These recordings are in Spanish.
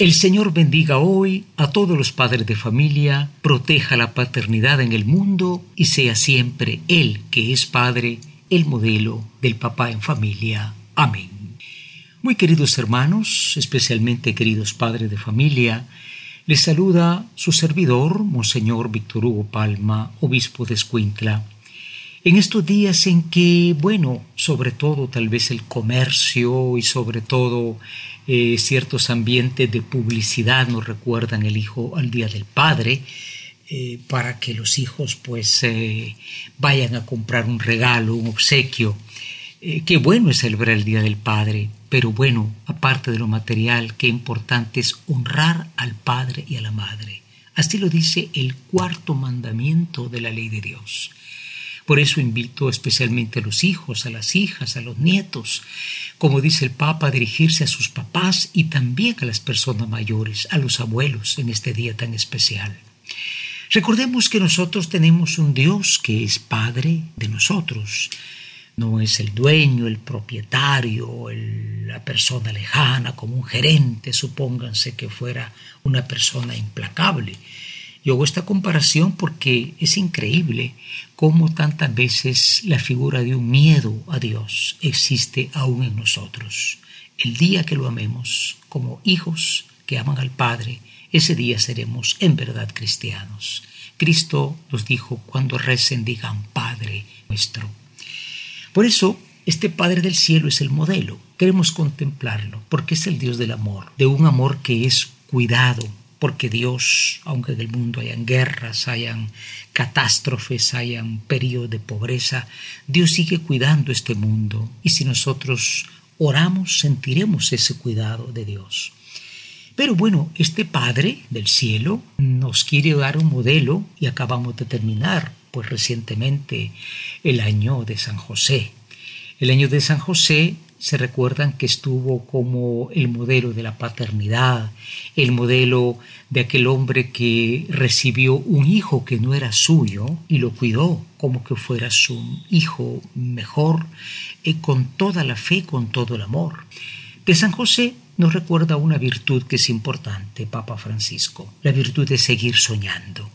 El Señor bendiga hoy a todos los padres de familia, proteja la paternidad en el mundo y sea siempre Él, que es Padre, el modelo del papá en familia. Amén. Muy queridos hermanos, especialmente queridos padres de familia, les saluda su servidor, Monseñor Víctor Hugo Palma, obispo de Escuintla. En estos días en que, bueno, sobre todo tal vez el comercio y sobre todo eh, ciertos ambientes de publicidad nos recuerdan el hijo al Día del Padre, eh, para que los hijos pues eh, vayan a comprar un regalo, un obsequio. qué bueno es celebrar el Día del Padre, pero bueno, aparte de lo material, qué importante es honrar al Padre y a la Madre. Así lo dice el cuarto mandamiento de la ley de Dios. Por eso invito especialmente a los hijos, a las hijas, a los nietos, como dice el Papa, a dirigirse a sus papás y también a las personas mayores, a los abuelos en este día tan especial. Recordemos que nosotros tenemos un Dios que es Padre de nosotros. No es el dueño, el propietario, la persona lejana, como un gerente, supónganse que fuera una persona implacable yo hago esta comparación porque es increíble cómo tantas veces la figura de un miedo a Dios existe aún en nosotros. El día que lo amemos como hijos que aman al Padre, ese día seremos en verdad cristianos. Cristo nos dijo, cuando recen digan Padre nuestro. Por eso, este Padre del Cielo es el modelo. Queremos contemplarlo porque es el Dios del amor, de un amor que es cuidado, porque Dios, aunque en el mundo hayan guerras, hayan catástrofes, hayan periodos de pobreza, Dios sigue cuidando este mundo y si nosotros oramos sentiremos ese cuidado de Dios. Pero bueno, este Padre del cielo nos quiere dar un modelo y acabamos de terminar, pues recientemente, el año de San José. El año de San José se recuerdan que estuvo como el modelo de la paternidad, el modelo de aquel hombre que recibió un hijo que no era suyo y lo cuidó como que fuera su hijo mejor, eh, con toda la fe, con todo el amor. De San José nos recuerda una virtud que es importante, Papa Francisco, la virtud de seguir soñando.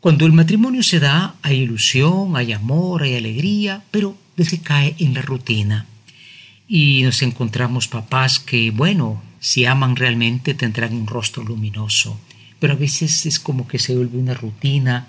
Cuando el matrimonio se da, hay ilusión, hay amor, hay alegría, pero desde cae en la rutina y nos encontramos papás que, bueno, si aman realmente tendrán un rostro luminoso, pero a veces es como que se vuelve una rutina,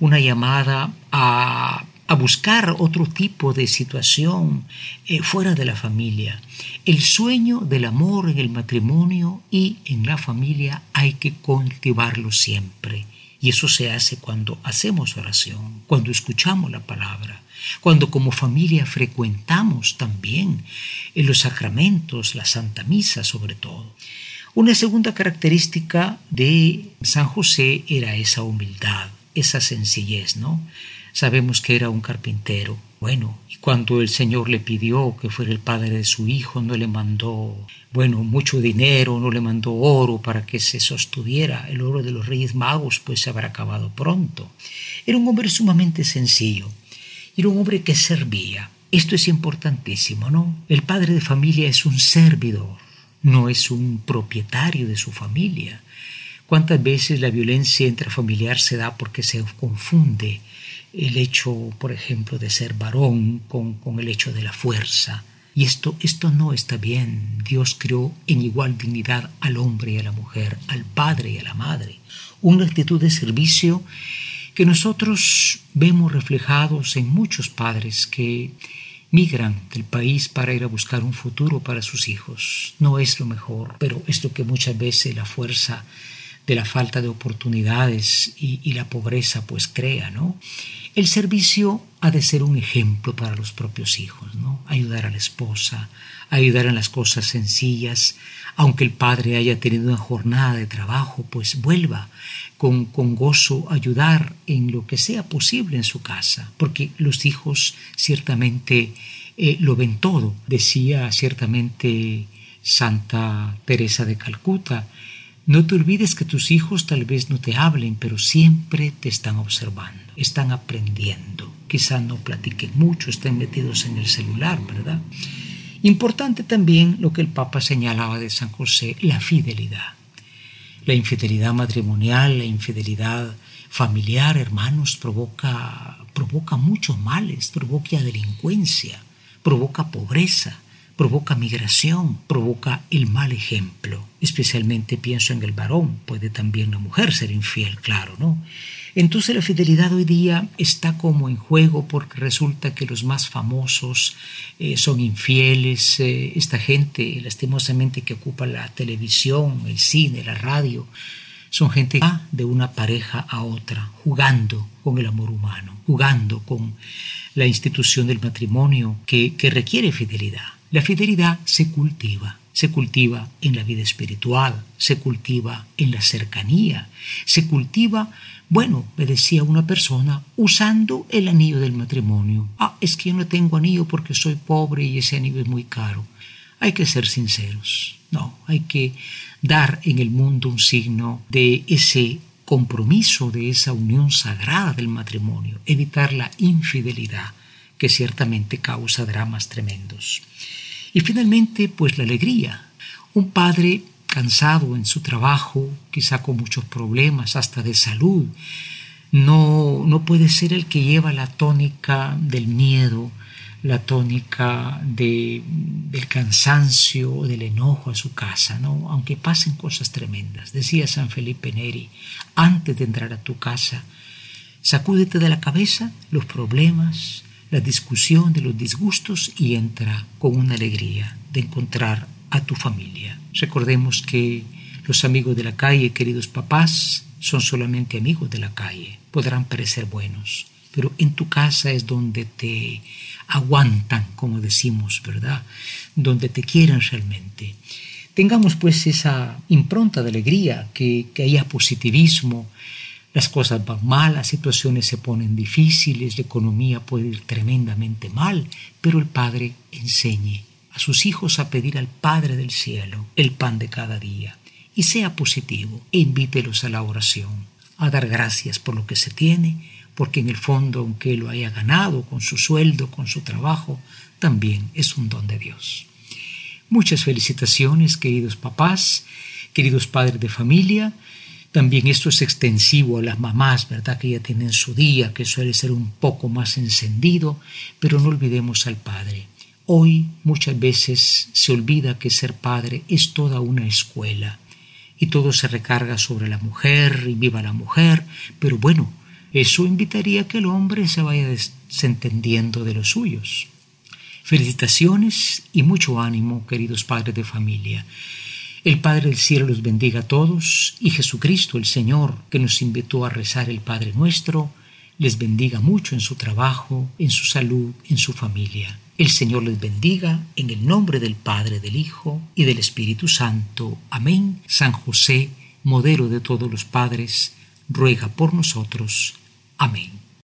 una llamada a, a buscar otro tipo de situación eh, fuera de la familia. El sueño del amor en el matrimonio y en la familia hay que cultivarlo siempre. Y eso se hace cuando hacemos oración, cuando escuchamos la palabra, cuando como familia frecuentamos también en los sacramentos, la Santa Misa sobre todo. Una segunda característica de San José era esa humildad, esa sencillez, ¿no? Sabemos que era un carpintero. Bueno, y cuando el Señor le pidió que fuera el padre de su hijo, no le mandó, bueno, mucho dinero, no le mandó oro para que se sostuviera. El oro de los Reyes Magos pues se habrá acabado pronto. Era un hombre sumamente sencillo. Era un hombre que servía. Esto es importantísimo, ¿no? El padre de familia es un servidor, no es un propietario de su familia. ¿Cuántas veces la violencia intrafamiliar se da porque se confunde el hecho, por ejemplo, de ser varón con, con el hecho de la fuerza? Y esto, esto no está bien. Dios creó en igual dignidad al hombre y a la mujer, al padre y a la madre. Una actitud de servicio que nosotros vemos reflejados en muchos padres que migran del país para ir a buscar un futuro para sus hijos. No es lo mejor, pero es lo que muchas veces la fuerza de la falta de oportunidades y, la pobreza pues crea, ¿no? El servicio ha de ser un ejemplo para los propios hijos, ¿no? Ayudar a la esposa, ayudar en las cosas sencillas, aunque el padre haya tenido una jornada de trabajo, pues vuelva con, con gozo ayudar en lo que sea posible en su casa, porque los hijos ciertamente eh, lo ven todo. Decía ciertamente Santa Teresa de Calcuta, no te olvides que tus hijos tal vez no te hablen, pero siempre te están observando, están aprendiendo. Quizá no platiquen mucho, estén metidos en el celular, ¿verdad? Importante también lo que el Papa señalaba de San José, la fidelidad. La infidelidad matrimonial, la infidelidad familiar, hermanos, provoca, provoca muchos males, provoca delincuencia, provoca pobreza, provoca migración, provoca el mal ejemplo. Especialmente pienso en el varón, puede también la mujer ser infiel, claro, ¿no? Entonces la fidelidad hoy día está como en juego porque resulta que los más famosos eh, son infieles, eh, esta gente lastimosamente que ocupa la televisión, el cine, la radio, son gente de una pareja a otra, jugando con el amor humano, jugando con la institución del matrimonio que requiere fidelidad. La fidelidad se cultiva, se cultiva en la vida espiritual, se cultiva en la cercanía, se cultiva, bueno, me decía una persona, usando el anillo del matrimonio. Ah, es que yo no tengo anillo porque soy pobre y ese anillo es muy caro. Hay que ser sinceros, no, hay que dar en el mundo un signo de ese compromiso, de esa unión sagrada del matrimonio, evitar la infidelidad que ciertamente causa dramas tremendos. Y finalmente, pues la alegría. Un padre cansado en su trabajo, quizá con muchos problemas, hasta de salud, no, no puede ser el que lleva la tónica del miedo, la tónica de, del cansancio, del enojo a su casa, ¿no? aunque pasen cosas tremendas. Decía San Felipe Neri, antes de entrar a tu casa, sacúdete de la cabeza los problemas, la discusión de los disgustos y entra con una alegría de encontrar a tu familia. Recordemos que los amigos de la calle, queridos papás, son solamente amigos de la calle. Podrán parecer buenos, pero en tu casa es donde te aguantan, como decimos, ¿verdad? Donde te quieren realmente. Tengamos pues esa impronta de alegría, que, que haya positivismo, las cosas van mal, las situaciones se ponen difíciles, la economía puede ir tremendamente mal, pero el Padre enseñe a sus hijos a pedir al Padre del cielo el pan de cada día y sea positivo e invítelos a la oración, a dar gracias por lo que se tiene, porque en el fondo, aunque lo haya ganado con su sueldo, con su trabajo, también es un don de Dios. Muchas felicitaciones, queridos papás, queridos padres de familia, también esto es extensivo a las mamás, ¿verdad? Que ya tienen su día, que suele ser un poco más encendido, pero no olvidemos al Padre. Hoy muchas veces se olvida que ser padre es toda una escuela y todo se recarga sobre la mujer y viva la mujer, pero bueno, eso invitaría a que el hombre se vaya desentendiendo de los suyos. Felicitaciones y mucho ánimo, queridos padres de familia. El Padre del Cielo los bendiga a todos y Jesucristo, el Señor, que nos invitó a rezar el Padre nuestro, les bendiga mucho en su trabajo, en su salud, en su familia. El Señor les bendiga en el nombre del Padre, del Hijo y del Espíritu Santo. Amén. San José, modelo de todos los padres, ruega por nosotros. Amén.